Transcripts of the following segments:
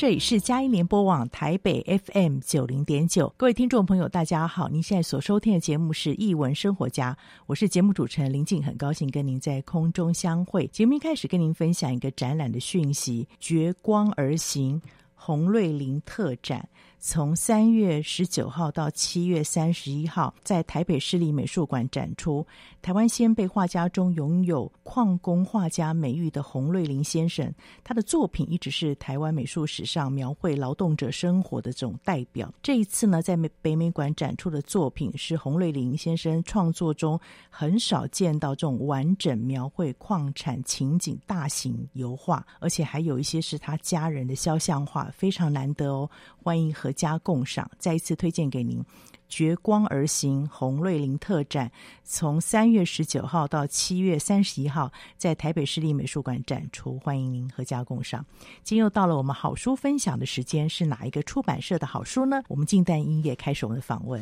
这里是佳音联播网台北 FM 九零点九，各位听众朋友，大家好！您现在所收听的节目是《译文生活家》，我是节目主持人林静，很高兴跟您在空中相会。节目一开始跟您分享一个展览的讯息：绝光而行洪瑞林特展。从三月十九号到七月三十一号，在台北市立美术馆展出。台湾先辈画家中拥有矿工画家美誉的洪瑞麟先生，他的作品一直是台湾美术史上描绘劳动者生活的这种代表。这一次呢，在北美馆展出的作品是洪瑞麟先生创作中很少见到这种完整描绘矿产情景大型油画，而且还有一些是他家人的肖像画，非常难得哦。欢迎和阖家共赏，再一次推荐给您。绝光而行红瑞林特展，从三月十九号到七月三十一号，在台北市立美术馆展出，欢迎您和家共赏。今又到了我们好书分享的时间，是哪一个出版社的好书呢？我们静待音乐开始我们的访问。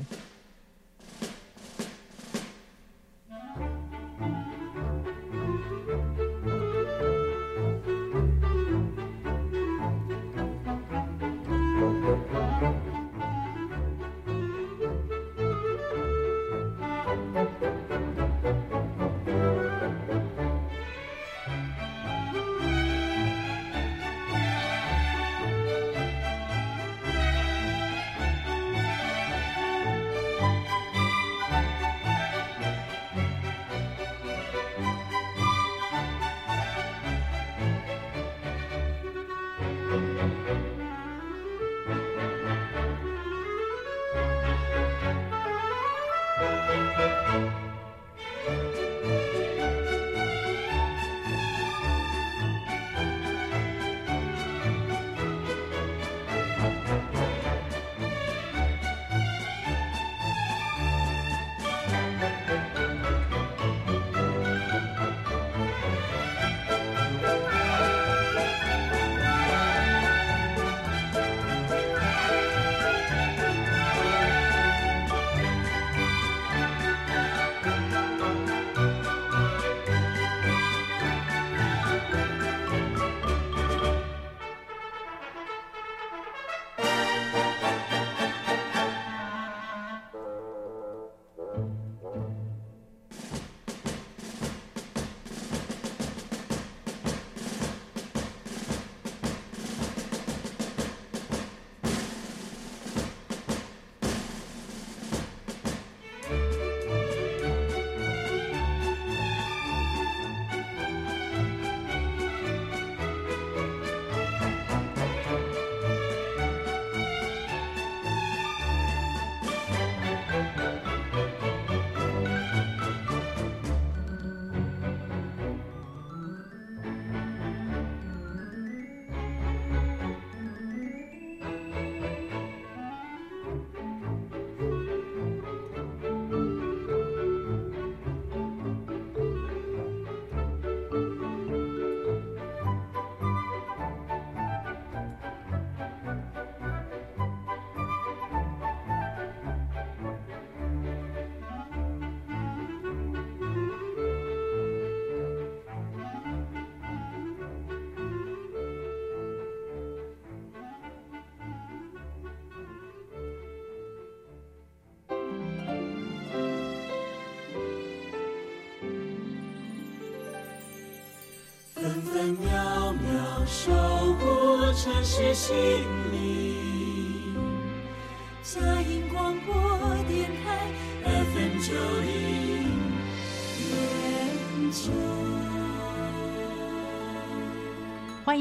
守护城市心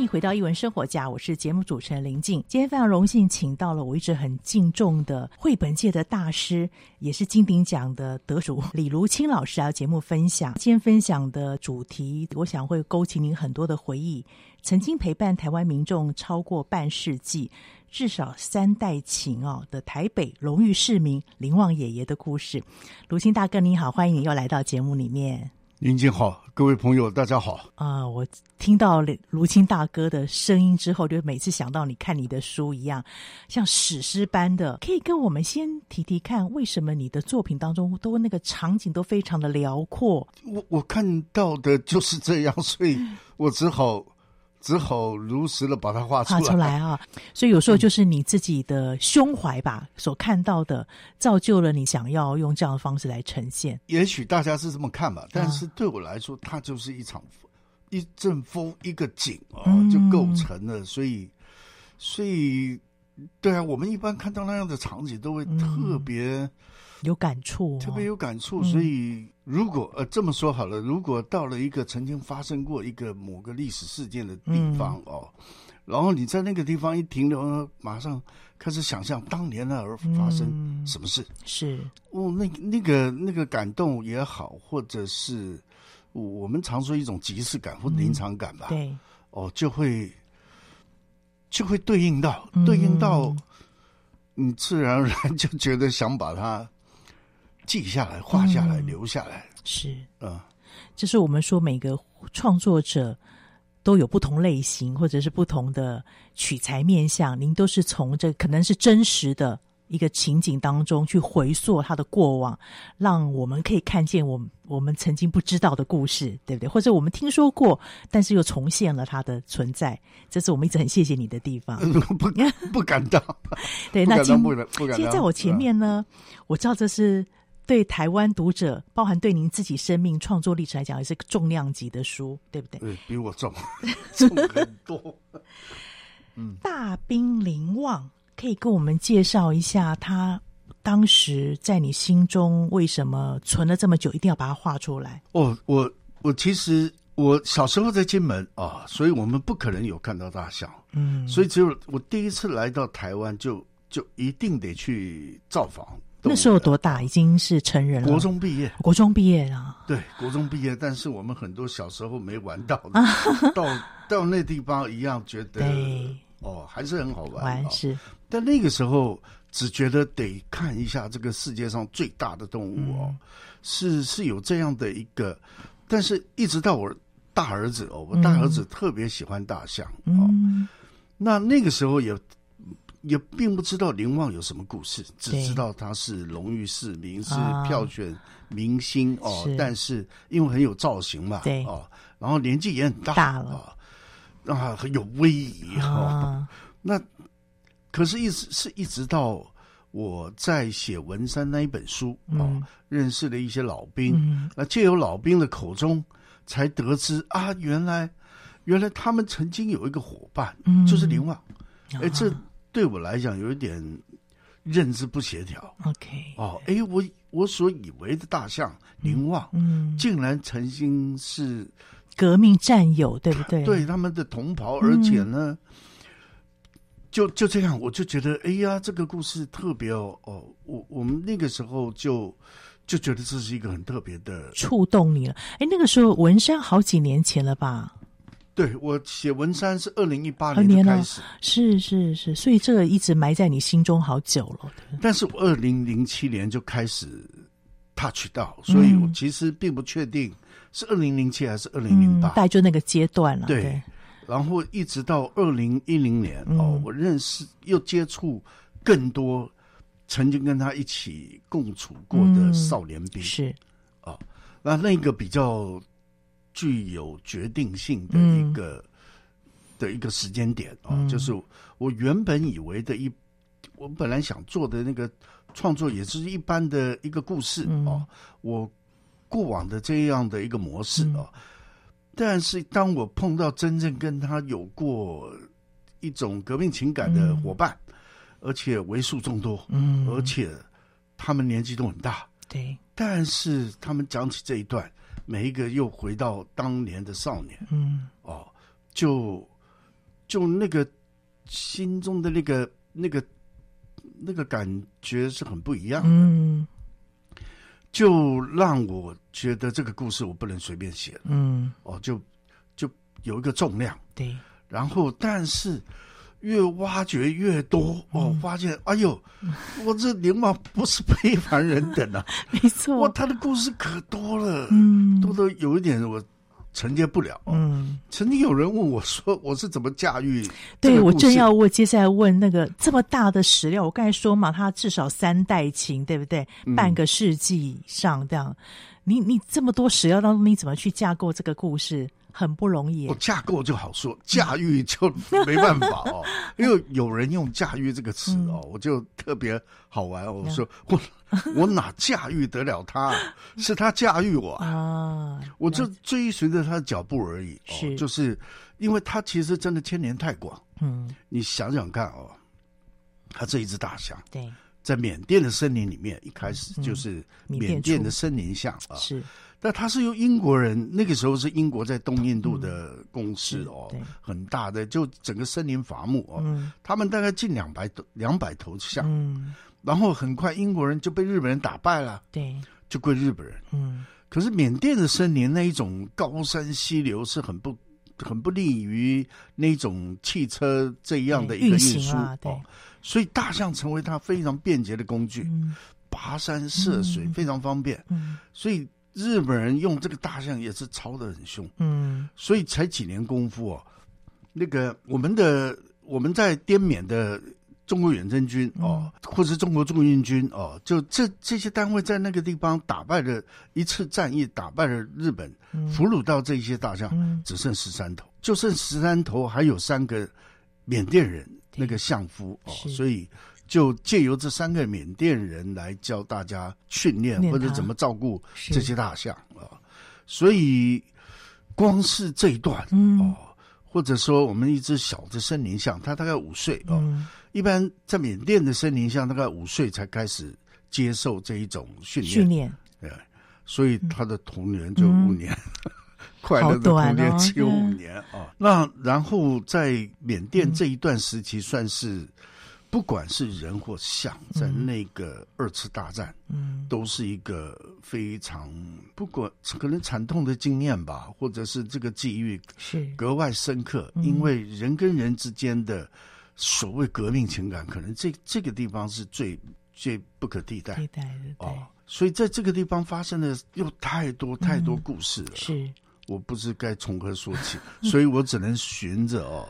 回到一文生活家，我是节目主持人林静。今天非常荣幸，请到了我一直很敬重的绘本界的大师，也是金鼎奖的得主李如清老师来节目分享。今天分享的主题，我想会勾起您很多的回忆。曾经陪伴台湾民众超过半世纪，至少三代情哦的台北荣誉市民林旺爷爷的故事。如清大哥你好，欢迎你又来到节目里面。林静好，各位朋友大家好啊、呃！我听到卢青大哥的声音之后，就每次想到你看你的书一样，像史诗般的。可以跟我们先提提看，为什么你的作品当中都那个场景都非常的辽阔？我我看到的就是这样，所以我只好。只好如实的把它画出来，画出来啊！所以有时候就是你自己的胸怀吧，嗯、所看到的，造就了你想要用这样的方式来呈现。也许大家是这么看吧，但是对我来说，它就是一场一阵风，一个景啊，就构成了。嗯、所以，所以，对啊，我们一般看到那样的场景，都会特别。嗯有感触、哦，特别有感触。所以，如果呃这么说好了，如果到了一个曾经发生过一个某个历史事件的地方、嗯、哦，然后你在那个地方一停留，马上开始想象当年那儿发生什么事，嗯、是。哦，那那个那个感动也好，或者是我们常说一种即视感或临场感吧，嗯、对，哦，就会就会对应到对应到，你自然而然就觉得想把它。记下来，画下来，嗯、留下来，是嗯，就是我们说每个创作者都有不同类型，或者是不同的取材面向。您都是从这可能是真实的一个情景当中去回溯他的过往，让我们可以看见我们我们曾经不知道的故事，对不对？或者我们听说过，但是又重现了他的存在。这是我们一直很谢谢你的地方。不不敢当，对，那今其实在我前面呢，嗯、我知道这是。对台湾读者，包含对您自己生命创作历史来讲，也是个重量级的书，对不对？对，比我重，重很多。嗯，大兵林旺可以跟我们介绍一下，他当时在你心中为什么存了这么久，一定要把它画出来？哦，我我其实我小时候在金门啊，所以我们不可能有看到大象，嗯，所以只有我第一次来到台湾，就就一定得去造访。那时候多大？已经是成人了。国中毕业，国中毕业啊。对，国中毕业，但是我们很多小时候没玩到的，到到那地方一样觉得，哦，还是很好玩。玩是，但那个时候只觉得得看一下这个世界上最大的动物哦，是是有这样的一个，但是一直到我大儿子哦，我大儿子特别喜欢大象哦，那那个时候也。也并不知道林旺有什么故事，只知道他是荣誉市民，是票选明星哦。但是因为很有造型嘛，对。哦，然后年纪也很大，大了。啊，很有威仪哈。那可是，一直是一直到我在写文山那一本书哦，认识了一些老兵，那借由老兵的口中才得知啊，原来原来他们曾经有一个伙伴，就是林旺，哎这。对我来讲，有一点认知不协调。OK，哦，哎，我我所以为的大象凝望，嗯，竟然曾经是革命战友，对不对？对他们的同袍，而且呢，就就这样，我就觉得，哎呀，这个故事特别哦。哦，我我们那个时候就就觉得这是一个很特别的，触动你了。哎，那个时候文山好几年前了吧？对，我写文山是二零一八年开始，是是是，所以这个一直埋在你心中好久了。但是我二零零七年就开始 touch 到，所以我其实并不确定是二零零七还是二零零八，大概就那个阶段了。对，对。然后一直到二零一零年、嗯、哦，我认识又接触更多曾经跟他一起共处过的少年兵，嗯、是。哦，那那个比较。具有决定性的一个、嗯、的一个时间点啊，嗯、就是我原本以为的一，我本来想做的那个创作也是一般的一个故事啊，嗯、我过往的这样的一个模式啊，嗯、但是当我碰到真正跟他有过一种革命情感的伙伴，嗯、而且为数众多，嗯，而且他们年纪都很大，对。但是他们讲起这一段，每一个又回到当年的少年，嗯，哦，就就那个心中的那个那个那个感觉是很不一样的，嗯，就让我觉得这个故事我不能随便写了，嗯，哦，就就有一个重量，对，然后但是。越挖掘越多哦，发现哎呦，我这林旺不是非凡人等啊，没错，哇，他的故事可多了，嗯，多的有一点我承接不了。嗯，曾经有人问我说，我是怎么驾驭？对，我正要问，接下来问那个这么大的史料，我刚才说嘛，他至少三代情，对不对？半个世纪以上这样，你你这么多史料当中，你怎么去架构这个故事？很不容易，我架构就好说，驾驭就没办法哦。因为有人用“驾驭”这个词哦，嗯、我就特别好玩。我说 我我哪驾驭得了他？是他驾驭我啊！我就追随着他的脚步而已。是，就是因为他其实真的牵连太广。嗯，你想想看哦，他这一只大象，对，在缅甸的森林里面，一开始就是缅甸的森林象啊。是。但他是由英国人，那个时候是英国在东印度的攻势哦，嗯、很大的，就整个森林伐木哦，嗯、他们大概近两百头两百头象，嗯、然后很快英国人就被日本人打败了，对，就归日本人。嗯，可是缅甸的森林那一种高山溪流是很不很不利于那种汽车这样的一个运输啊，对，所以大象成为它非常便捷的工具，嗯、跋山涉水非常方便，嗯、所以。日本人用这个大象也是操得很凶，嗯，所以才几年功夫哦，那个我们的我们在滇缅的中国远征军哦，或者是中国驻印军哦，就这这些单位在那个地方打败了一次战役，打败了日本，俘虏到这些大象，只剩十三头，就剩十三头，还有三个缅甸人那个相夫哦，所以。就借由这三个缅甸人来教大家训练或者怎么照顾这些大象啊，所以光是这一段哦，或者说我们一只小的森林象，它大概五岁哦，一般在缅甸的森林象大概五岁才开始接受这一种训练，训练。对，所以他的童年就五年，快乐的童年只有五年啊。那然后在缅甸这一段时期算是。不管是人或象，在那个二次大战，嗯，都是一个非常不管可能惨痛的经验吧，或者是这个际遇是。格外深刻，因为人跟人之间的所谓革命情感，可能这这个地方是最最不可替代。的，替代的哦。所以在这个地方发生的又太多太多故事了，是。我不知该从何说起，所以我只能循着哦。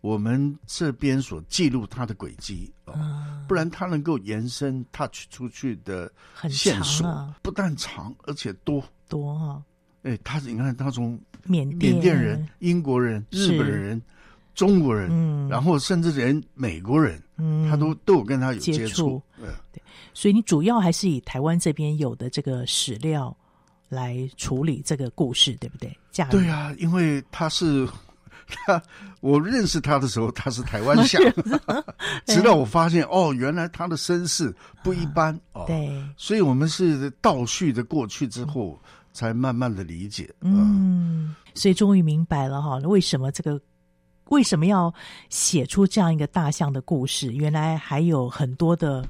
我们这边所记录它的轨迹啊，嗯、不然它能够延伸 touch 出去的线索，啊、不但长而且多。多哈、哦。哎，他你看，他从缅甸。人、英国人、日本人、中国人，嗯、然后甚至连美国人，嗯、他都都有跟他有接触。接触。对，对，所以你主要还是以台湾这边有的这个史料来处理这个故事，对不对？对啊，因为他是。他，我认识他的时候，他是台湾 象，直到我发现哦，原来他的身世不一般、啊、哦。对，所以我们是倒叙的过去之后，才慢慢的理解。嗯，所以终于明白了哈，为什么这个为什么要写出这样一个大象的故事？原来还有很多的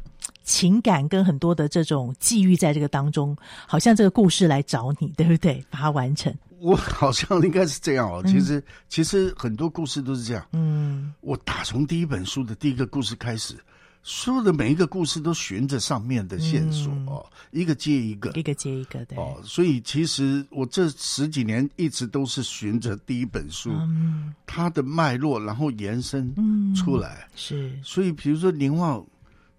情感跟很多的这种际遇在这个当中，好像这个故事来找你，对不对？把它完成。我好像应该是这样哦，其实、嗯、其实很多故事都是这样。嗯，我打从第一本书的第一个故事开始，所有的每一个故事都循着上面的线索哦，嗯、一个接一个，一个接一个的哦。所以其实我这十几年一直都是循着第一本书，嗯、它的脉络，然后延伸出来。嗯、是，所以比如说林旺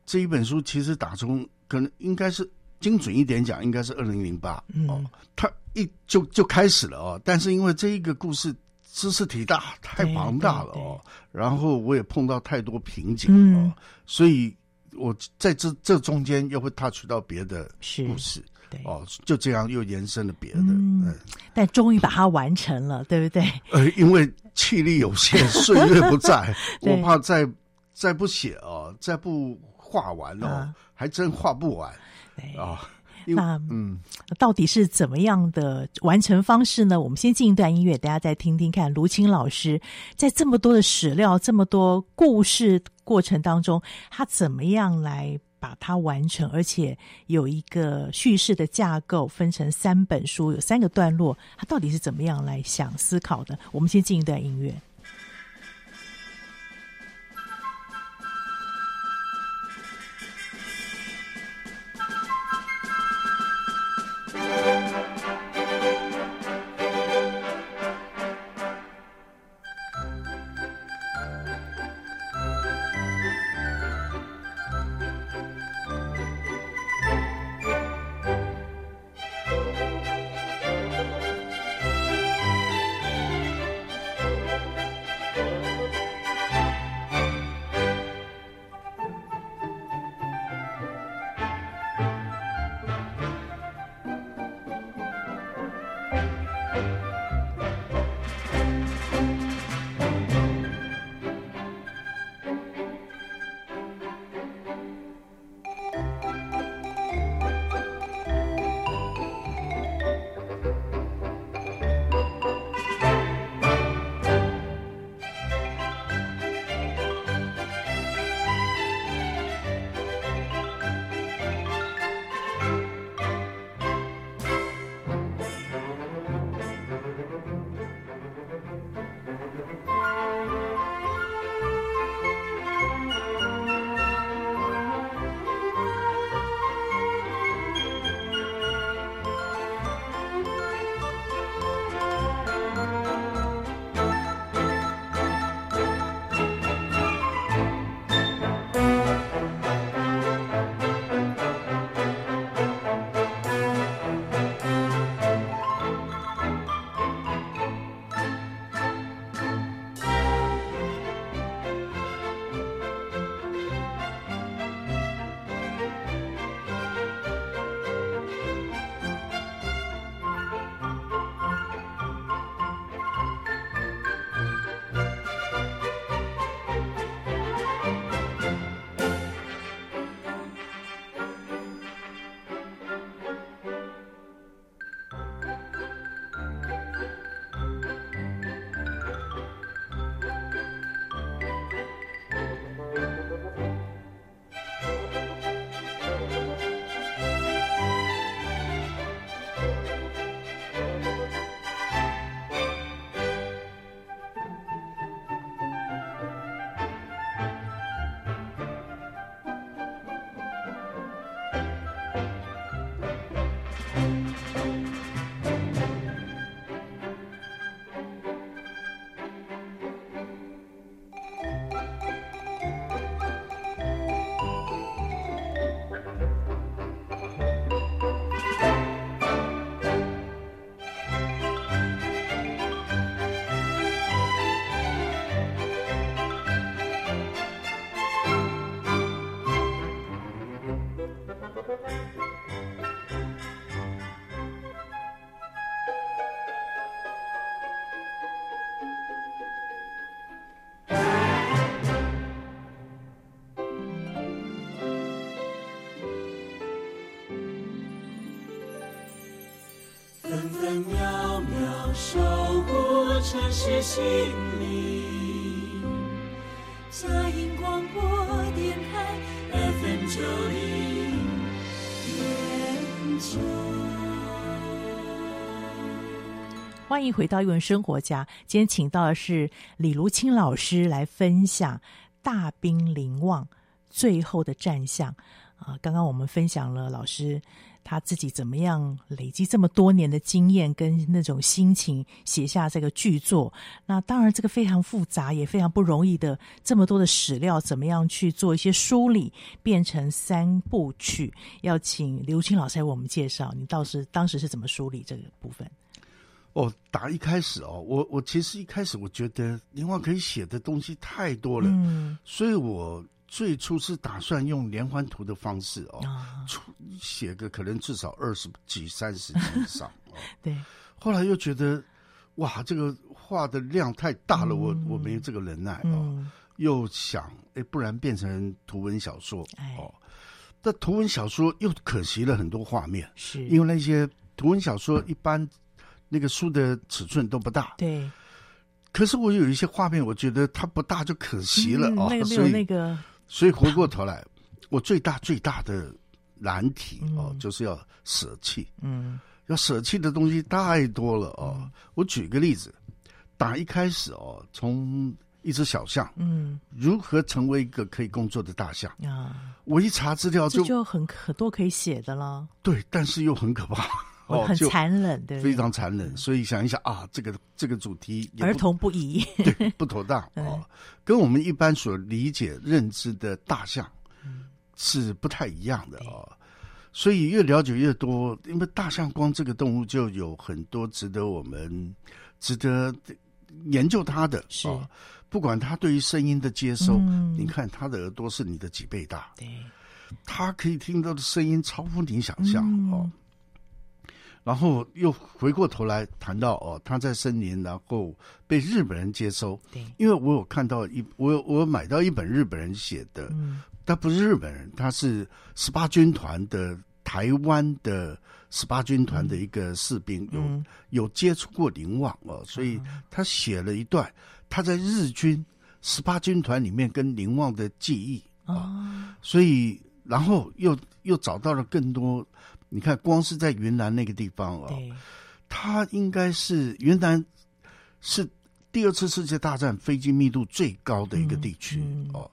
这一本书，其实打从可能应该是。精准一点讲，应该是二零零八哦，它一就就开始了哦，但是因为这一个故事知识体大，太庞大了哦，然后我也碰到太多瓶颈哦，所以我在这这中间又会 touch 到别的故事，对哦，就这样又延伸了别的。嗯，嗯但终于把它完成了，对不对？呃，因为气力有限，岁月不在，我怕再再不写哦，再不画完哦，啊还真画不完对啊。那嗯，到底是怎么样的完成方式呢？我们先进一段音乐，大家再听听看卢青老师在这么多的史料、这么多故事过程当中，他怎么样来把它完成，而且有一个叙事的架构，分成三本书，有三个段落，他到底是怎么样来想思考的？我们先进一段音乐。城市心灵。佳音广播电台 FM 九零点九。欢迎回到《一文生活家》，今天请到的是李如清老师来分享《大兵临望》最后的战象啊。刚刚我们分享了老师他自己怎么样累积这么多年的经验跟那种心情写下这个剧作。那当然，这个非常复杂也非常不容易的，这么多的史料怎么样去做一些梳理，变成三部曲？要请刘青老师来为我们介绍，你倒是当时是怎么梳理这个部分？哦，打一开始哦，我我其实一开始我觉得林旺可以写的东西太多了，嗯，所以我最初是打算用连环图的方式哦，啊出写个可能至少二十几、三十集以上。哦、对，后来又觉得，哇，这个画的量太大了，嗯我我没有这个能耐哦。嗯，又想，哎，不然变成图文小说哎哦。但图文小说又可惜了很多画面，是因为那些图文小说一般那个书的尺寸都不大。对，可是我有一些画面，我觉得它不大就可惜了、哦，嗯那个没有那个所以回过头来，我最大最大的难题哦，嗯就是要舍弃，嗯。要舍弃的东西太多了哦。我举个例子，打一开始哦，从一只小象嗯。如何成为一个可以工作的大象，啊，我一查资料就就很很多可以写的了，对，但是又很可怕哦，很残忍，对，非常残忍。所以想一想啊，这个这个主题儿童不宜，对不妥当 哦，跟我们一般所理解认知的大象是不太一样的哦。所以越了解越多，因为大象光这个动物就有很多值得我们值得研究它的啊哦。不管它对于声音的接收，嗯。你看它的耳朵是你的几倍大，对，它可以听到的声音超乎你想象、嗯。哦。然后又回过头来谈到哦，他在森林，然后被日本人接收。对，因为我有看到一，我有我有买到一本日本人写的，嗯。他不是日本人，他是十八军团的台湾的十八军团的一个士兵，嗯。有有接触过林旺哦，所以他写了一段他在日军十八军团里面跟林旺的记忆啊、啊，所以然后又又找到了更多。你看，光是在云南那个地方哦，它应该是云南是第二次世界大战飞机密度最高的一个地区、嗯嗯哦。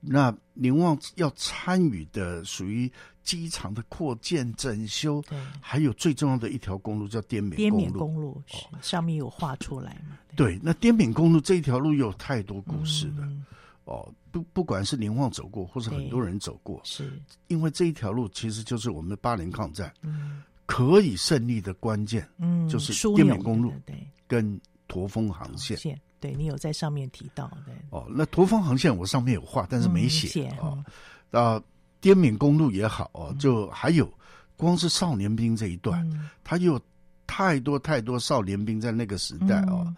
那宁旺要参与的属于机场的扩建、整修，还有最重要的一条公路叫滇缅滇缅公路。公路是上面有画出来嘛？对，那滇缅公路这一条路有太多故事了、嗯哦。不，不管是林旺走过，或是很多人走过，是，因为这一条路其实就是我们八年抗战嗯可以胜利的关键，嗯，就是滇缅公路对对跟驼峰航线。对你有在上面提到的，哦，那驼峰航线我上面有画，但是没写嗯哦。啊，滇缅公路也好哦，就还有光是少年兵这一段，嗯它有太多太多少年兵在那个时代哦，嗯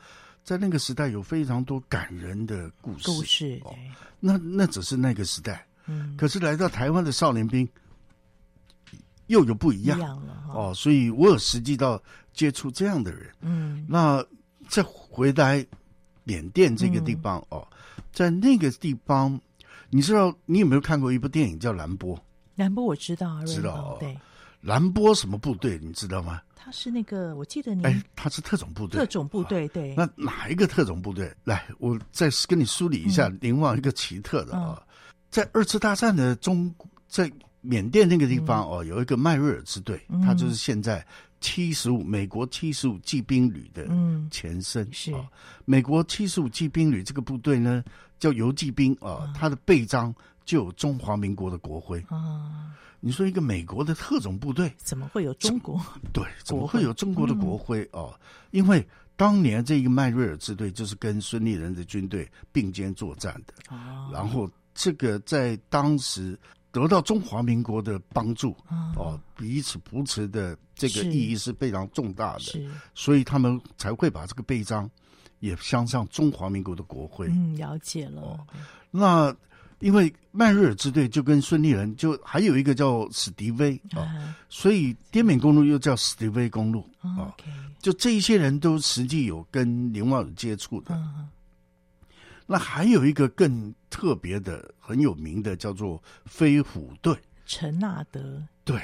在那个时代有非常多感人的故事。故事，哦，那那只是那个时代，嗯，可是来到台湾的少年兵又有不一样了，哦，所以我有实际到接触这样的人。嗯那再回来缅甸这个地方、嗯哦，在那个地方，你知道你有没有看过一部电影叫《蓝波》？兰波我知道啊，知道对，蓝波什么部队？你知道吗？他是那个，我记得你哎，他是特种部队。特种部队，对，那哪一个特种部队？来，我再跟你梳理一下林旺一个奇特的啊、嗯在二次大战的中，在缅甸那个地方哦，有一个迈瑞尔支队，嗯它就是现在七十五美国七十五骑兵旅的嗯前身。是啊美国七十五骑兵旅这个部队呢，叫游骑兵啊，他的背章就有中华民国的国徽。啊，你说一个美国的特种部队，怎么会有中国？对，怎么会有中国的国徽哦？因为当年这个迈瑞尔支队就是跟孙立人的军队并肩作战的，哦，然后这个在当时得到中华民国的帮助啊哦，彼此扶持的这个意义是非常重大的，所以他们才会把这个徽章也镶上中华民国的国徽。嗯，了解了，哦那因为曼瑞尔支队就跟孙立人，就还有一个叫史迪威啊、啊所以滇缅公路又叫史迪威公路啊、哦就这一些人都实际有跟林旺有接触的。嗯。那还有一个更特别的、很有名的，叫做飞虎队。陈纳德对，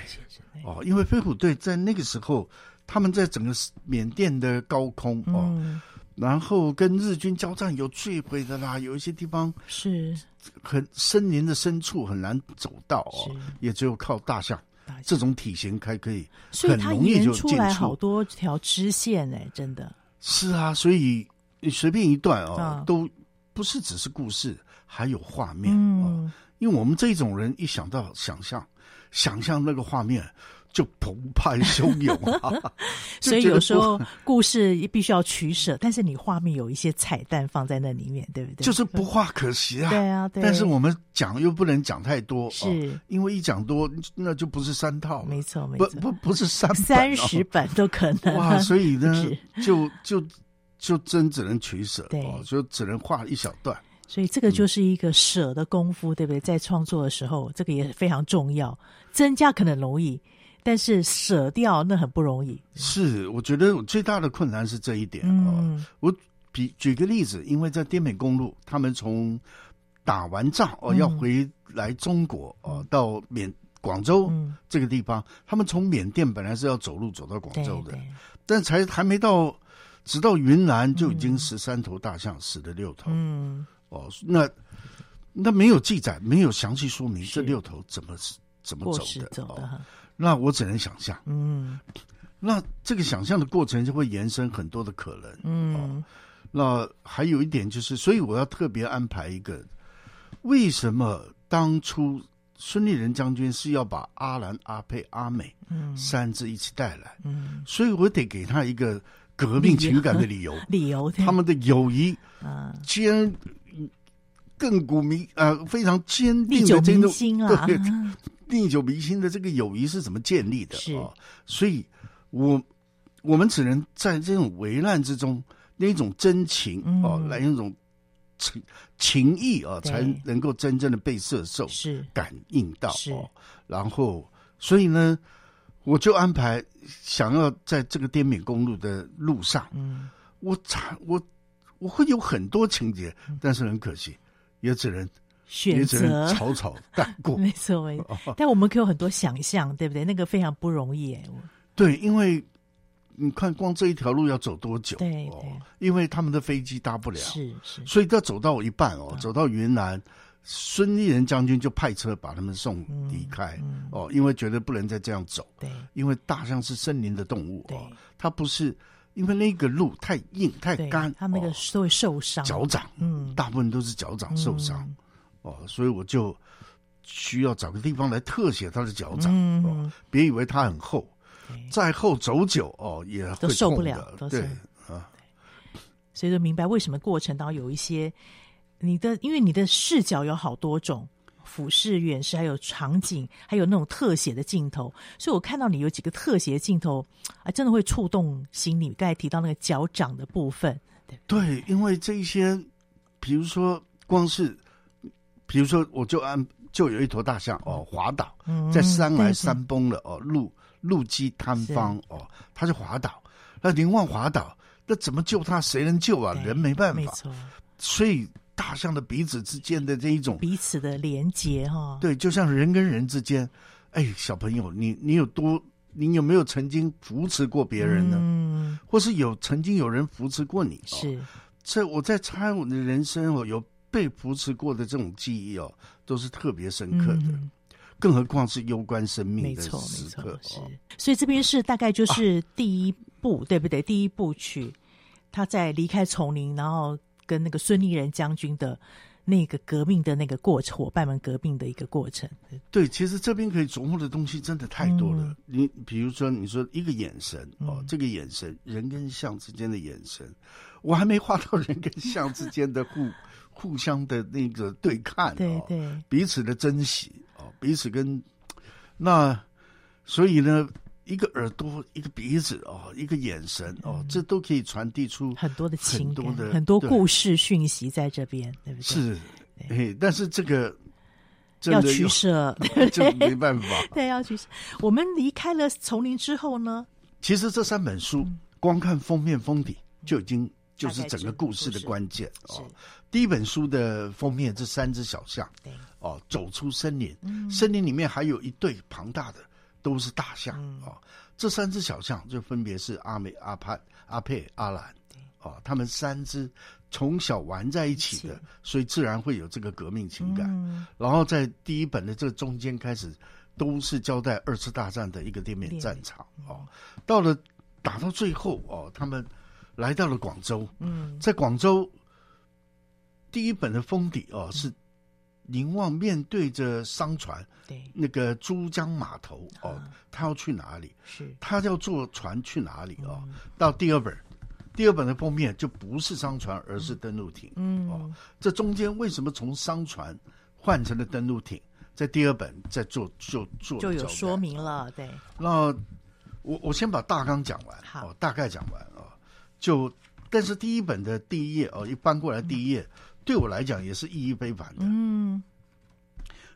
哦，因为飞虎队在那个时候，他们在整个缅甸的高空哦，嗯，然后跟日军交战，有坠毁的啦，有一些地方是很森林的深处很难走到哦，也只有靠大象大这种体型才可以所以它很容易就进出来好。多条支线哎，真的，是啊，所以你随便一段哦，啊。都不是只是故事，还有画面哦。嗯，因为我们这种人一想到想象，想象那个画面，就澎湃汹涌啊！所以有时候故事必须要取舍，但是你画面有一些彩蛋放在那里面，对不对？就是不画可惜啊！对啊，对。但是我们讲又不能讲太多，是、哦、因为一讲多那就不是三套，没错，没错，不不不是三三十本都可能哇！所以呢，就就就真只能取舍，对，哦，就只能画一小段。所以这个就是一个舍的功夫，嗯、对不对？在创作的时候，这个也非常重要。增加可能容易。但是舍掉那很不容易。是，我觉得最大的困难是这一点。嗯、哦，我比举个例子，因为在滇缅公路，他们从打完仗哦、嗯、要回来中国哦，到缅广州这个地方，嗯、他们从缅甸本来是要走路走到广州的，但才还没到，直到云南就已经十三头大象死了六头。嗯，哦，那那没有记载，没有详细说明这六头怎么怎么走的。走的哦那我只能想象，嗯，那这个想象的过程就会延伸很多的可能，嗯、哦，那还有一点就是，所以我要特别安排一个，为什么当初孙立人将军是要把阿兰、阿佩、阿美，嗯，三支一起带来，嗯，所以我得给他一个革命情感的理由，理由，他们的友谊，啊，坚亘古铭，呃，非常坚定的这种，啊、对。历久弥新的这个友谊是怎么建立的啊？是所以我我们只能在这种危难之中，那种真情哦，嗯、来那种情情谊啊，对才能够真正的被射受，是感应到是哦。然后，所以呢，我就安排想要在这个滇缅公路的路上，嗯，我我我会有很多情节，但是很可惜，也只能。选择草草带过，没 错没错。但我们可以有很多想象，对不对？那个非常不容易哎。对，因为你看，光这一条路要走多久？对对。因为他们的飞机搭不了，是是。所以要走到一半哦，走到云南，孙立人将军就派车把他们送离开哦，因为觉得不能再这样走。对。因为大象是森林的动物哦，它不是因为那个路太硬太干，它那个都会受伤，脚掌，嗯，大部分都是脚掌受伤。哦，所以我就需要找个地方来特写他的脚掌，嗯、哦，别以为它很厚，对再厚走久哦也会都受不了，对啊。所以就明白为什么过程当中有一些你的，因为你的视角有好多种，俯视、远视，还有场景，还有那种特写的镜头，所以我看到你有几个特写镜头啊，真的会触动心里。刚才提到那个脚掌的部分，对对，因为这一些，比如说光是。比如说，我就按就有一头大象哦，滑倒在山崖山崩了哦，路路基坍方哦，他就滑倒。那林旺滑倒，那怎么救他？谁能救啊？人没办法。没错。所以大象的鼻子之间的这一种彼此的连接哈，对，就像人跟人之间。哎，小朋友，你你有多？你有没有曾经扶持过别人呢？嗯，或是有曾经有人扶持过你？是。这我在猜我的人生哦，有。被扶持过的这种记忆哦，都是特别深刻的，嗯、更何况是攸关生命的时刻。没错，没错，是。所以这边是大概就是第一部，啊、对不对？第一部曲，他在离开丛林，然后跟那个孙立人将军的那个革命的那个过程，伙伴们革命的一个过程。对，其实这边可以琢磨的东西真的太多了。嗯、你比如说，你说一个眼神哦，嗯、这个眼神，人跟象之间的眼神，我还没画到人跟象之间的互。互相的那个对看，对对，彼此的珍惜哦，彼此跟那，所以呢，一个耳朵，一个鼻子哦，一个眼神哦，这都可以传递出很多的情感，很多故事讯息在这边，对不对？是，哎，但是这个要取舍，这没办法，对，要取舍。我们离开了丛林之后呢？其实这三本书，光看封面封底就已经。就是整个故事的关键哦。第一本书的封面，这三只小象，对。哦，走出森林，嗯、森林里面还有一对庞大的，都是大象、嗯、哦。这三只小象就分别是阿美、阿潘、阿佩、阿兰，对哦，他们三只从小玩在一起的，所以自然会有这个革命情感。嗯、然后在第一本的这个中间开始，都是交代二次大战的一个地面战场哦。到了打到最后哦，他们。来到了广州，嗯，在广州第一本的封底哦，是宁旺面对着商船，对，那个珠江码头哦，啊。他要去哪里？是。他要坐船去哪里？哦？嗯。到第二本，第二本的封面就不是商船，而是登陆艇。嗯。哦，这中间为什么从商船换成了登陆艇？在第二本在做就做就有说明了，对，那我我先把大纲讲完，好。哦，大概讲完啊、哦，就但是第一本的第一页哦，一翻过来第一页，对我来讲也是意义非凡的。嗯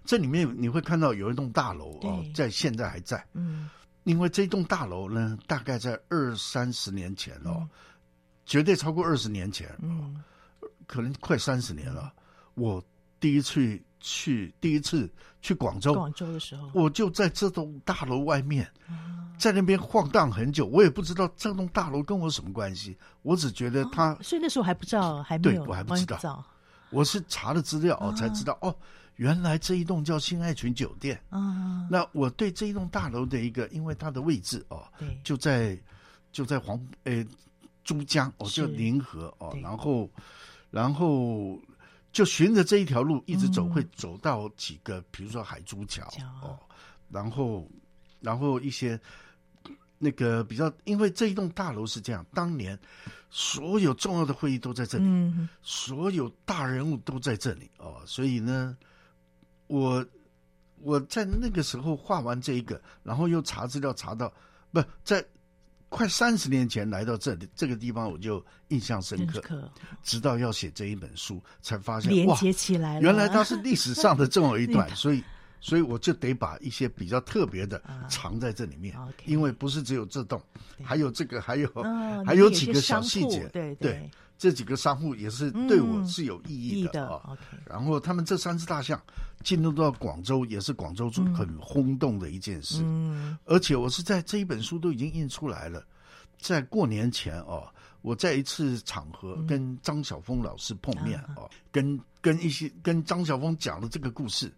这里面你会看到有一栋大楼哦，在现在还在，嗯。因为这栋大楼呢，大概在二三十年前哦，嗯。绝对超过二十年前，嗯。可能快三十年了。我第一次去，第一次去广州，广州的时候，我就在这栋大楼外面，啊。在那边晃荡很久。我也不知道这栋大楼跟我什么关系，我只觉得它，哦所以那时候还不知道，还没对有，我还不知道。道我是查了资料哦，啊。才知道哦，原来这一栋叫新爱群酒店。啊，那我对这一栋大楼的一个，因为它的位置哦，就在就在黄呃珠江哦，是。就临河哦，然后然后就循着这一条路一直走，嗯。会走到几个，比如说海珠桥桥。哦，然后然后一些那个比较，因为这一栋大楼是这样，当年所有重要的会议都在这里，嗯。所有大人物都在这里哦，所以呢，我我在那个时候画完这一个，然后又查资料查到，不在快三十年前来到这里这个地方，我就印象深刻，直到要写这一本书，才发现哇，连接起来了，原来它是历史上的这么一 段，所以。所以我就得把一些比较特别的啊藏在这里面因为不是只有这栋，还有这个，还有、哦还有几个小细节，对对，这几个商户也是对我是有意义的啊、嗯、然后他们这三只大象进入到广州，也是广州很轰动的一件事。嗯，而且我是在这一本书都已经印出来了，在过年前哦，我在一次场合跟张晓峰老师碰面、嗯、哦，跟跟一些跟张晓峰讲了这个故事，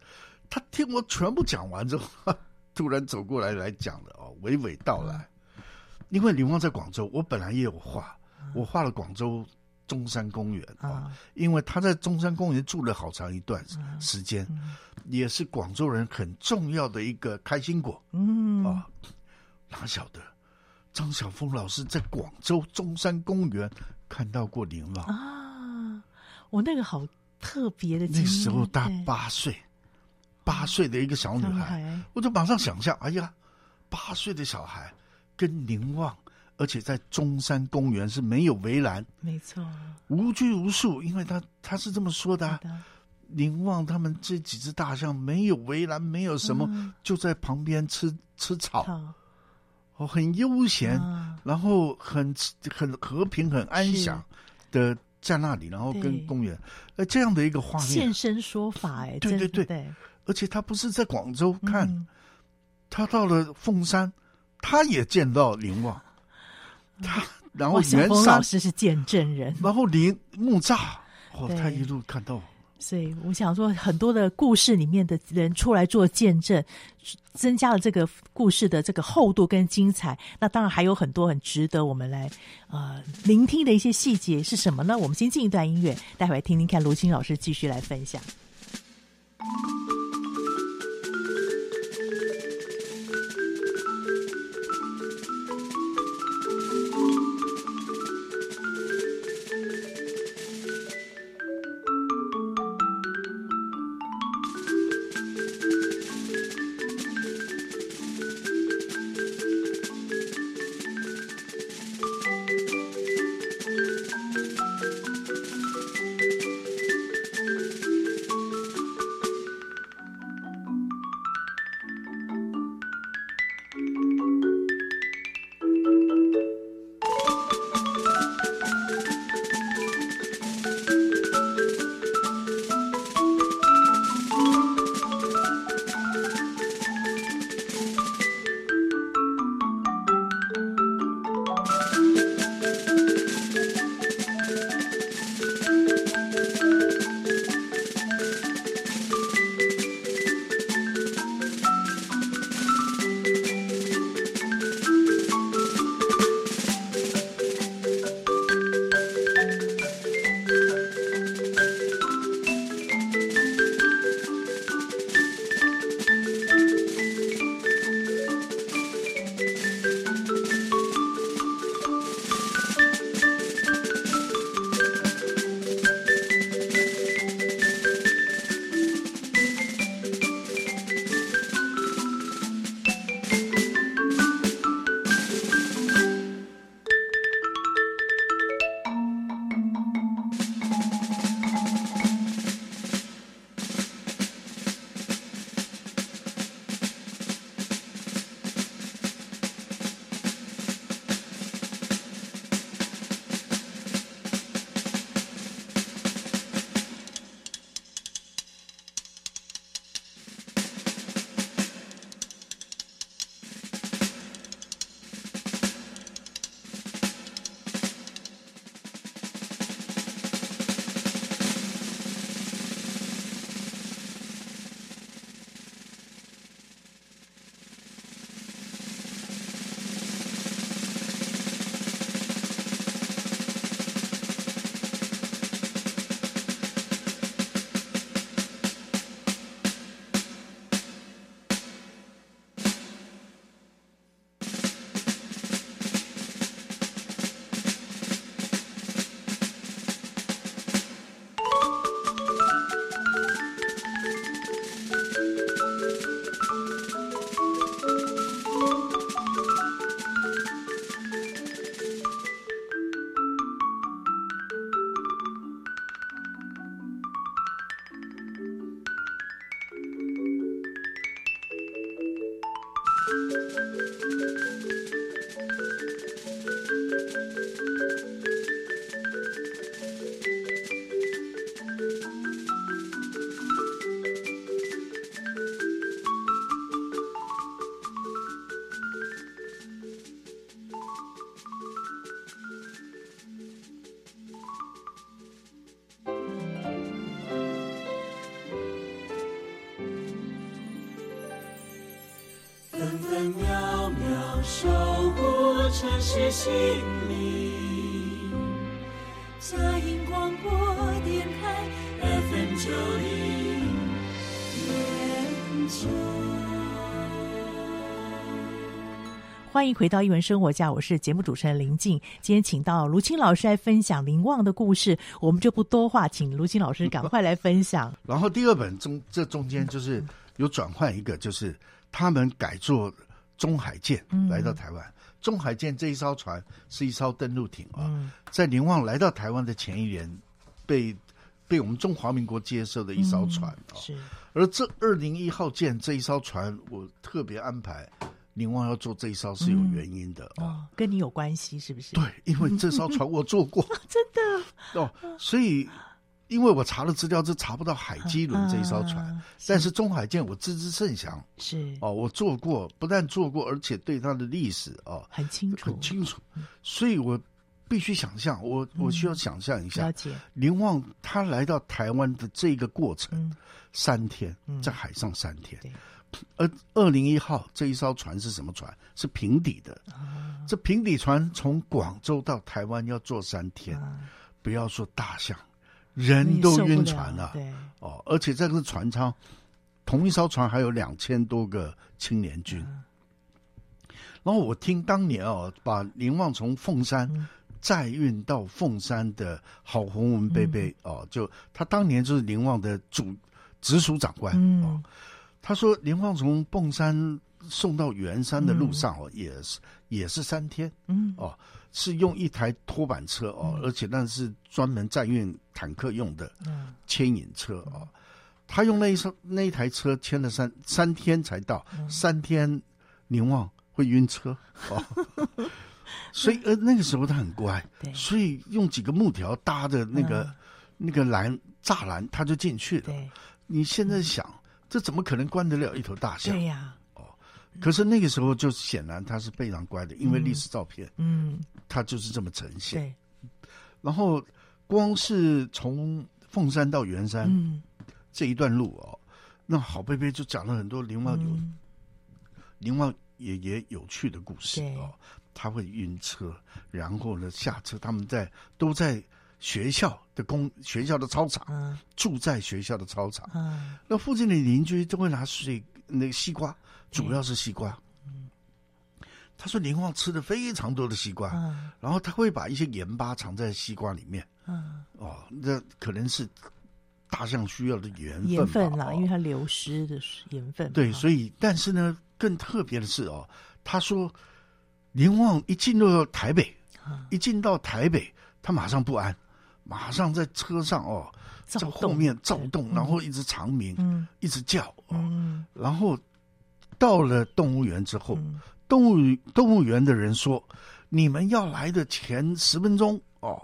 他听我全部讲完之后，突然走过来来讲了哦，娓娓道来。嗯、因为林旺在广州，我本来也有画，嗯、我画了广州中山公园啊，因为他在中山公园住了好长一段时间，也是广州人很重要的一个开心果。嗯。啊，哪晓得张晓峰老师在广州中山公园看到过林旺啊？我那个好特别的，那时候大八岁。八岁的一个小女孩，我就马上想象，哎呀，八岁的小孩跟林旺，而且在中山公园是没有围栏，没错，无拘无束，因为他他是这么说的，啊，林旺他们这几只大象没有围栏，没有什么，嗯、就在旁边吃吃草，哦，很悠闲，啊、然后很很和平、很安详的在那里，然后跟公园，呃，这样的一个画面，现身说法，哎，对对对。对。而且他不是在广州看，嗯、他到了凤山，他也见到林旺。他 然后袁山老师是见证人，然后林木栅，哦，他一路看到。所以我想说，很多的故事里面的人出来做见证，增加了这个故事的这个厚度跟精彩。那当然还有很多很值得我们来呃聆听的一些细节是什么呢？我们先进一段音乐，待会听听看卢青老师继续来分享。护城市心灵。佳音广播电台 FM 九零点九。欢迎回到《一文生活家》，我是节目主持人林静。今天请到卢青老师来分享林旺的故事，我们就不多话，请卢青老师赶快来分享。然后第二本中这中间就是有转换一个，就是他们改做中海舰来到台湾。嗯、中海舰这一艘船是一艘登陆艇啊，嗯、在林旺来到台湾的前一年被被我们中华民国接收的一艘船啊。是，而这二零一号舰这一艘船，我特别安排。林旺要做这一艘是有原因的、嗯、哦，跟你有关系是不是？对，因为这艘船我坐过，真的哦，所以因为我查了资料，是查不到海基轮这一艘船，啊、但是中海舰我知之甚详，是。哦，我做过，不但做过，而且对它的历史哦很清楚，很清楚，所以我必须想象，我我需要想象一下，嗯、了解。林旺他来到台湾的这个过程，嗯、三天在海上三天。嗯而二零一号这一艘船是什么船？是平底的。啊、这平底船从广州到台湾要坐三天，啊、不要说大象，人都晕船了。对哦，而且在这个船舱，同一艘船还有两千多个青年军。啊、然后我听当年哦，把林旺从凤山载运到凤山的郝洪文伯伯、嗯、哦，就他当年就是林旺的主直属长官、嗯、哦。他说：“林旺从凤山送到圆山的路上哦，也是也是三天，嗯哦，是用一台拖板车哦，而且那是专门载运坦克用的牵引车哦。他用那一艘那一台车牵了三三天才到，三天凝望会晕车哦，所以呃那个时候他很乖，所以用几个木条搭的那个那个栏栅栏，他就进去了。你现在想。”这怎么可能关得了一头大象？对呀，哦，可是那个时候就显然他是非常乖的，因为历史照片，嗯，他就是这么呈现。对，然后光是从凤山到圆山，嗯，这一段路哦，那郝贝贝就讲了很多林旺有林旺爷爷有趣的故事哦，他会晕车，然后呢下车，他们在都在。学校的公学校的操场，嗯、住在学校的操场。嗯、那附近的邻居都会拿水那个西瓜，主要是西瓜。嗯、他说林旺吃的非常多的西瓜，嗯、然后他会把一些盐巴藏在西瓜里面。嗯、哦，那可能是大象需要的盐。盐分啦，因为它流失的盐分。对，所以但是呢，更特别的是哦，他说林旺一进入到台北，嗯、一进到台北，他马上不安。马上在车上哦，在后面躁动，然后一直长鸣，一直叫哦。然后到了动物园之后，动物动物园的人说：“你们要来的前十分钟哦，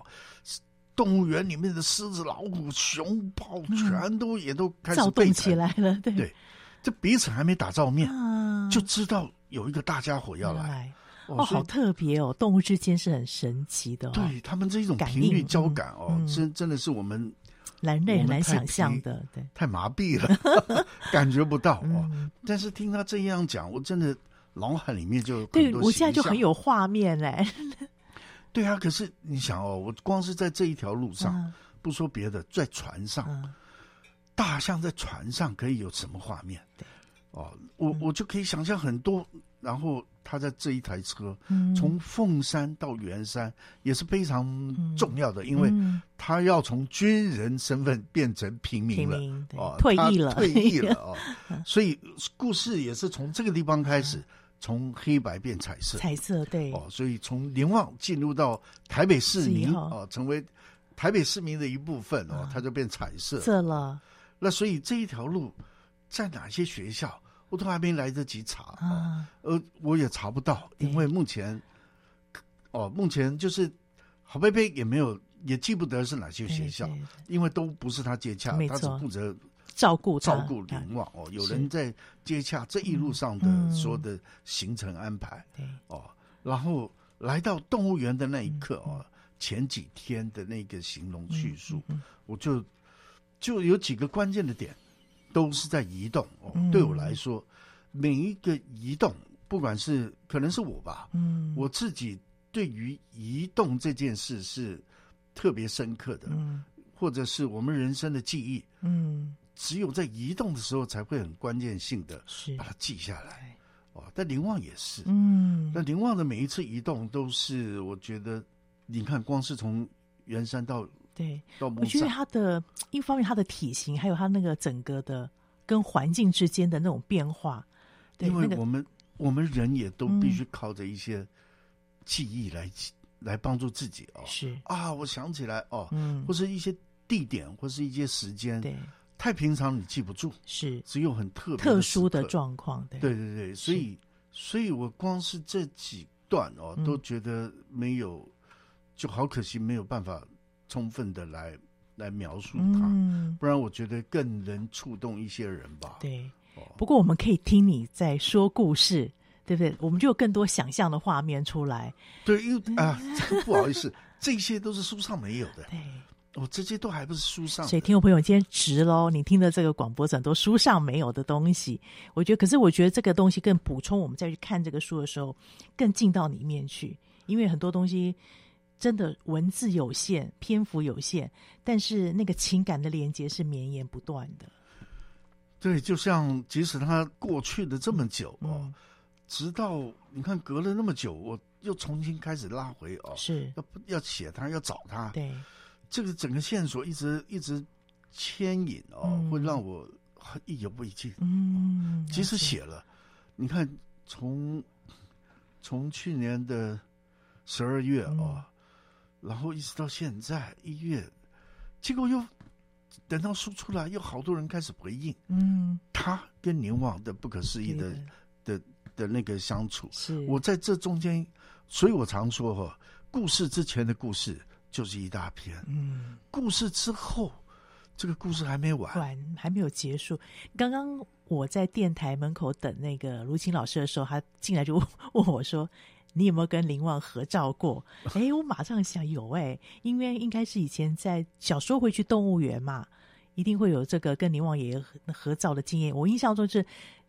动物园里面的狮子、老虎、熊豹全都也都开始躁动起来了。”对，这彼此还没打照面，就知道有一个大家伙要来。哦，好特别哦！动物之间是很神奇的，对他们这一种频率交感哦，真真的是我们人类很难想象的，对，太麻痹了，感觉不到哦。但是听他这样讲，我真的脑海里面就对我现在就很有画面嘞。对啊，可是你想哦，我光是在这一条路上，不说别的，在船上，大象在船上可以有什么画面？对哦，我我就可以想象很多，然后。他在这一台车，从凤山到圆山也是非常重要的，因为他要从军人身份变成平民了，哦，退役了，退役了哦，所以故事也是从这个地方开始，从黑白变彩色，彩色对，哦，所以从林旺进入到台北市民哦，成为台北市民的一部分哦，他就变彩色。色了。那所以这一条路在哪些学校？我都还没来得及查啊，呃，我也查不到，因为目前，哦，目前就是郝贝贝也没有，也记不得是哪些学校，因为都不是他接洽，他只负责照顾照顾林旺哦，有人在接洽这一路上的所有的行程安排，哦，然后来到动物园的那一刻哦，前几天的那个形容叙述，我就就有几个关键的点。都是在移动哦。对我来说，每一个移动，不管是可能是我吧，嗯，我自己对于移动这件事是特别深刻的，嗯，或者是我们人生的记忆，嗯，只有在移动的时候才会很关键性的是。把它记下来。哦，但林旺也是，嗯，那林旺的每一次移动都是，我觉得，你看，光是从圆山到对，我觉得他的 一方面，他的体型，还有他那个整个的跟环境之间的那种变化，对，因为那个我们我们人也都必须靠着一些记忆来、嗯、来帮助自己哦。是。啊，我想起来哦，嗯，或是一些地点，或是一些时间，对。太平常你记不住，是。只有很特别特殊的状况，对。对对对，所以所以我光是这几段哦，嗯、都觉得没有，就好可惜，没有办法充分的来来描述它，嗯、不然我觉得更能触动一些人吧。对，哦、不过我们可以听你在说故事，对不对？我们就有更多想象的画面出来。对，因为啊，不好意思，这些都是书上没有的。对。哦，这些都还不是书上，所以听众朋友，今天值喽！你听的这个广播，很多书上没有的东西，我觉得，可是我觉得这个东西更补充，我们再去看这个书的时候，更进到里面去，因为很多东西真的文字有限，篇幅有限，但是那个情感的连接是绵延不断的。对，就像即使他过去的这么久哦，嗯、直到你看隔了那么久，我又重新开始拉回哦，是要要写他，要找他，对。这个整个线索一直一直牵引哦，嗯、会让我意犹未尽。嗯，即使写了，你看从从去年的十二月哦，嗯、然后一直到现在一月，结果又等到书出来，又好多人开始回应。嗯，他跟宁王的不可思议的的的，的那个相处，是我在这中间，所以我常说哈、哦，故事之前的故事。就是一大篇，嗯，故事之后，这个故事还没完，完还没有结束。刚刚我在电台门口等那个卢琴老师的时候，他进来就 问我说：“你有没有跟林旺合照过？”哎，我马上想有哎、欸，因为应该是以前在小时候会去动物园嘛，一定会有这个跟林旺爷爷合照的经验。我印象中是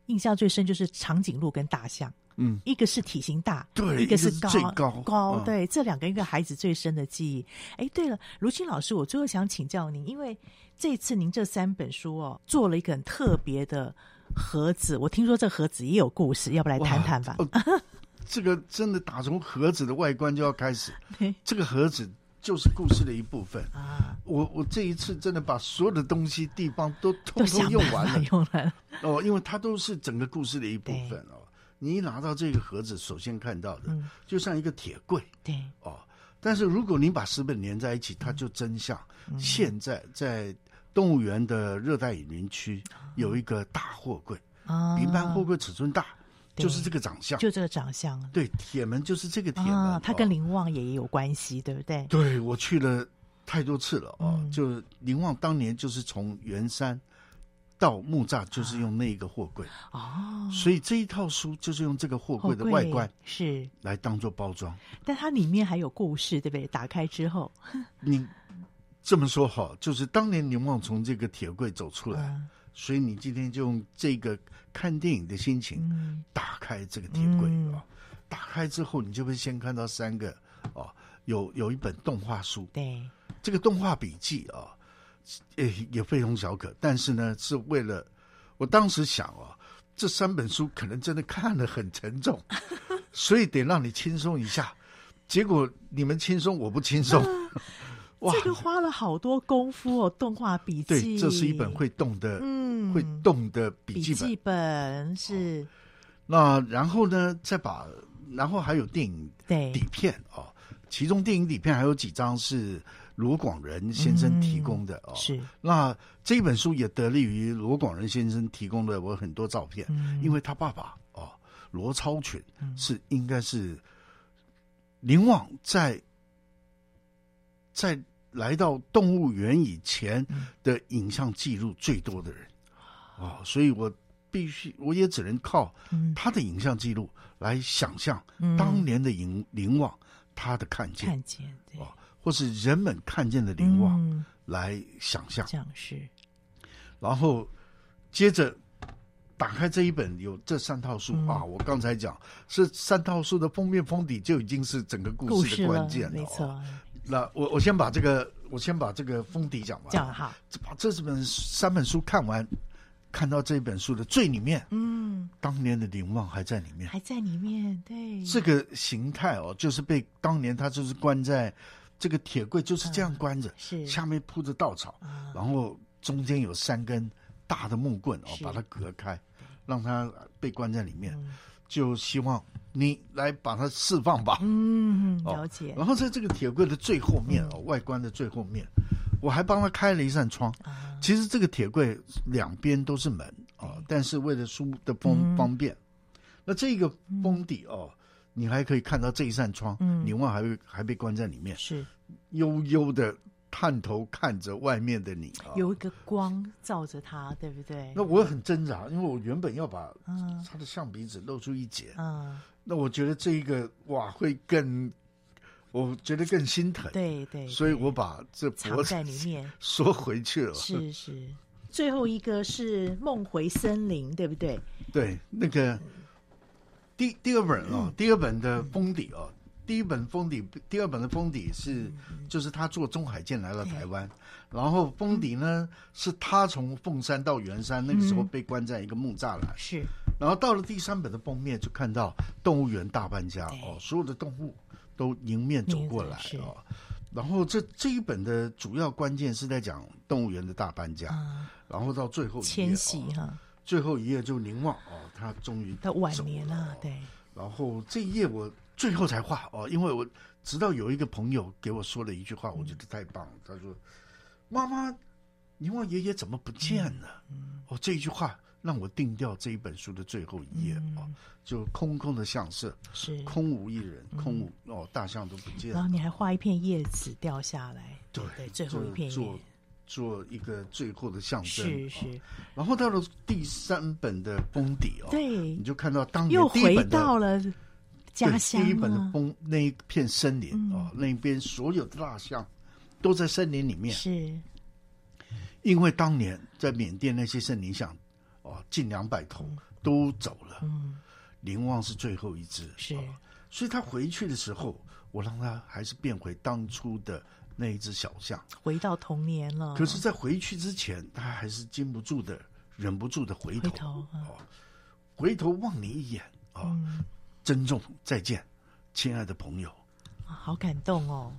印象最深就是长颈鹿跟大象。嗯，一个是体型大，对，一个是高最高高，嗯、对，这两个一个孩子最深的记忆。哎，对了，卢青老师，我最后想请教您，因为这次您这三本书哦，做了一个很特别的盒子，我听说这盒子也有故事，要不来谈谈吧？哦、这个真的打从盒子的外观就要开始，这个盒子就是故事的一部分。啊。我我这一次真的把所有的东西地方都通通用完了，用完了。哦，因为它都是整个故事的一部分哦。你一拿到这个盒子，首先看到的，嗯、就像一个铁柜，对。哦。但是如果你把石本连在一起，它就真像。嗯、现在在动物园的热带雨林区有一个大货柜，啊、比一般货柜尺寸大，对就是这个长相，就这个长相。对，铁门就是这个铁门，啊、它跟林旺也有关系，对不对？对，我去了太多次了啊。嗯、就林旺当年就是从圆山。到木栅就是用那一个货柜哦，所以这一套书就是用这个货柜的外观是来当做包装，但它里面还有故事，对不对？打开之后，你这么说好，就是当年林旺从这个铁柜走出来，嗯、所以你今天就用这个看电影的心情打开这个铁柜啊，嗯、打开之后你就会先看到三个哦，有有一本动画书，对，这个动画笔记啊。诶，也非同小可，但是呢，是为了我当时想哦，这三本书可能真的看得很沉重，所以得让你轻松一下。结果你们轻松，我不轻松。哇，这个花了好多功夫哦，动画笔记。对，这是一本会动的，嗯，会动的笔记本。笔记本是。哦，那然后呢，再把，然后还有电影底片哦，其中电影底片还有几张是。罗广仁先生提供的哦，是那这一本书也得力于罗广仁先生提供的我很多照片，嗯，因为他爸爸哦，罗超群是应该是林旺在在来到动物园以前的影像记录最多的人。哦，所以我必须我也只能靠他的影像记录来想象当年的林林旺他的看见。看见对。或是人们看见的林旺来想象，像是，然后接着打开这一本有这三套书、嗯、啊，我刚才讲是三套书的封面封底就已经是整个故事的关键了，没错。那我我先把这个我先把这个封底讲完，讲好，把这本三本书看完，看到这本书的最里面，嗯，当年的林旺还在里面，还在里面，对，这个形态哦，就是被当年他就是关在这个铁柜，就是这样关着，是。下面铺着稻草，然后中间有三根大的木棍哦，把它隔开。让它被关在里面，嗯、就希望你来把它释放吧。嗯，了解。哦、然后在这个铁柜的最后面哦，嗯、外观的最后面，我还帮他开了一扇窗。啊、其实这个铁柜两边都是门啊，哦、但是为了书的方、嗯、方便，那这个封底哦，你还可以看到这一扇窗。嗯，林旺还被还被关在里面，是悠悠的。探头看着外面的你，有一个光照着他，对不对？那我很挣扎，因为我原本要把他的象鼻子露出一截，嗯，那我觉得这一个哇会更，我觉得更心疼，对对，所以我把这藏在里面 缩回去了。是是，最后一个是梦回森林，对不对？对，那个第第二本啊，第二本的封底哦。第一本封底，第二本的封底是，就是他坐中海舰来了台湾，然后封底呢是他从凤山到圆山，那个时候被关在一个木栅栏，是，然后到了第三本的封面就看到动物园大搬家。哦，所有的动物都迎面走过来哦，然后这这一本的主要关键是在讲动物园的大搬家，然后到最后迁徙哈，最后一页就凝望哦，他终于他晚年了，对，然后这一页我。最后才画哦，因为我直到有一个朋友给我说了一句话，我觉得太棒了。他说：“妈妈，你问爷爷怎么不见了？”哦，这一句话让我定掉这一本书的最后一页哦，就空空的相色，是空无一人，空无哦，大象都不见了。然后你还画一片叶子掉下来，对对，最后一片做做一个最后的象征。是是。然后到了第三本的封底哦，对，你就看到当年又回到了。对，第一本的风那一片森林哦，那边所有的蜡像都在森林里面。是，因为当年在缅甸那些森林像哦，近两百头都走了。嗯，林旺是最后一只。是，所以他回去的时候，我让他还是变回当初的那一只小象，回到童年了。可是，在回去之前，他还是禁不住的、忍不住的回头哦，回头望你一眼哦。珍重，再见，亲爱的朋友。好感动哦！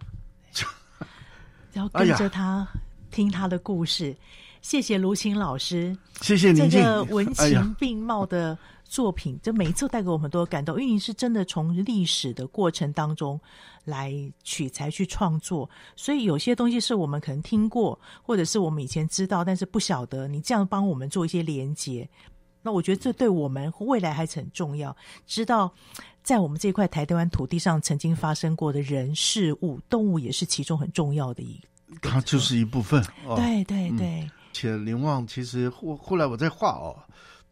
然后跟着他、哎、听他的故事，谢谢卢琴老师，谢谢您。这个文情并茂的作品，这、每一次带给我们很多感动，因为你是真的从历史的过程当中来取材去创作，所以有些东西是我们可能听过，或者是我们以前知道，但是不晓得。你这样帮我们做一些连结。那我觉得这对我们未来还是很重要。知道在我们这块台湾土地上曾经发生过的人事物，动物也是其中很重要的一。它就是一部分。哦、对对对。嗯、且林旺其实后后来我在画哦，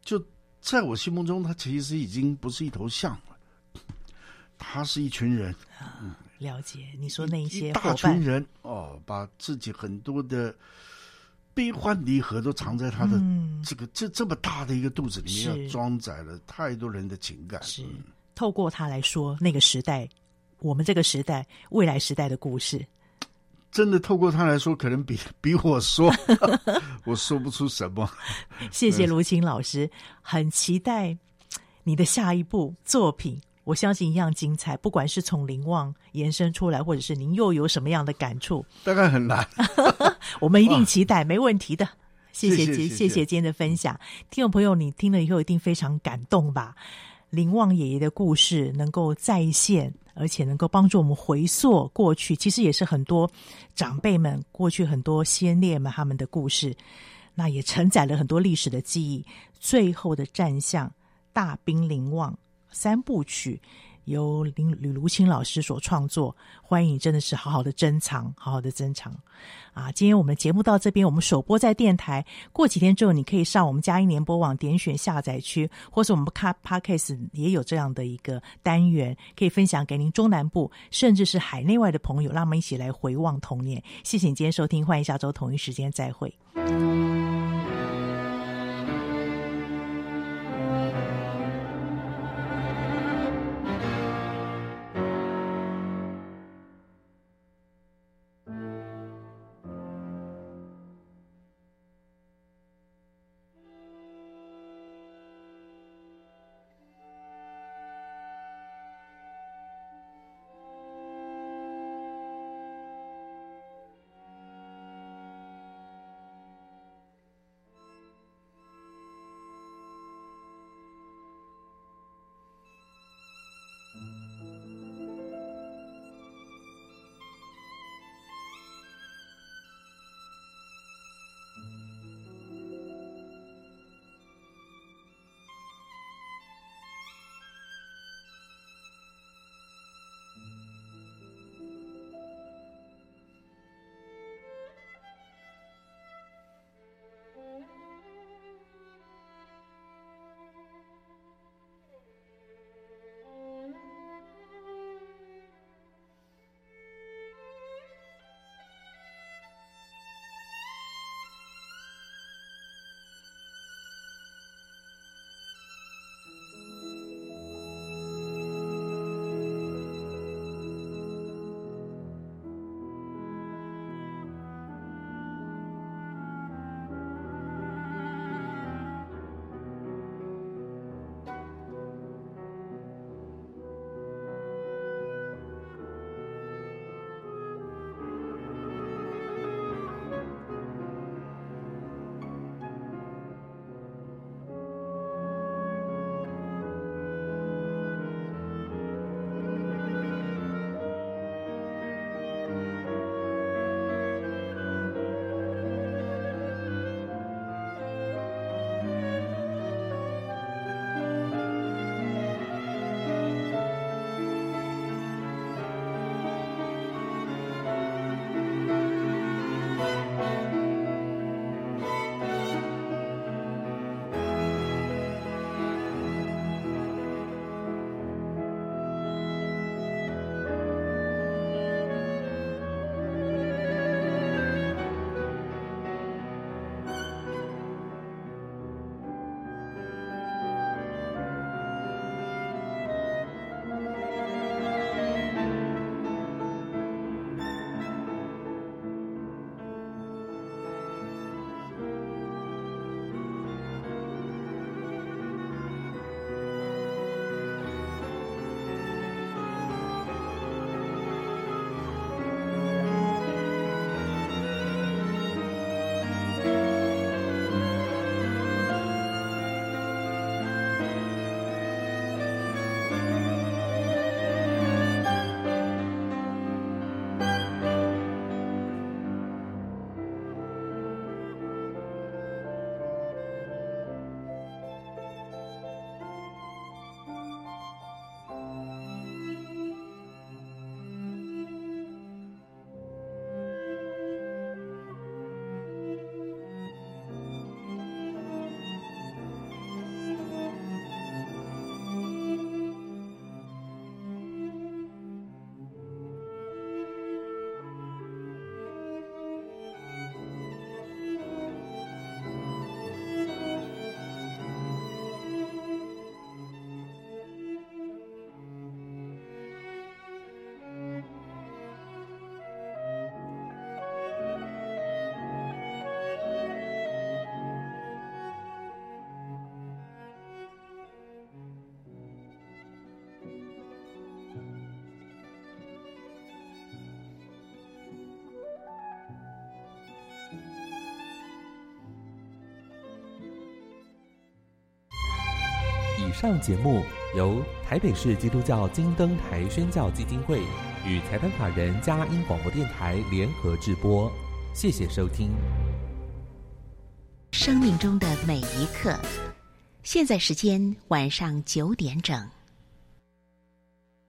就在我心目中，它其实已经不是一头象了，它是一群人。嗯，了解你说那一些一大群人哦，把自己很多的。悲欢离合都藏在他的这个、嗯、这这么大的一个肚子里面，要装载了太多人的情感。是透过他来说那个时代，我们这个时代未来时代的故事。真的透过他来说，可能比 比我说，我说不出什么。谢谢卢琴老师，很期待你的下一部作品。我相信一样精彩，不管是从林旺延伸出来，或者是您又有什么样的感触，大概很难。我们一定期待，没问题的。谢谢，谢谢，今天的分享，听众朋友，你听了以后一定非常感动吧？林旺爷爷的故事能够再现，而且能够帮助我们回溯过去，其实也是很多长辈们过去很多先烈们他们的故事，那也承载了很多历史的记忆。最后的战象，大兵林旺。三部曲由林吕如清老师所创作，欢迎你真的是好好的珍藏，好好的珍藏啊！今天我们的节目到这边，我们首播在电台，过几天之后你可以上我们佳音联播网点选下载区，或是我们卡 Podcast 也有这样的一个单元，可以分享给您中南部甚至是海内外的朋友，让我们一起来回望童年。谢谢你今天收听，欢迎下周同一时间再会。上节目由台北市基督教金灯台宣教基金会与财团法人嘉音广播电台联合制播，谢谢收听。生命中的每一刻，现在时间晚上九点整。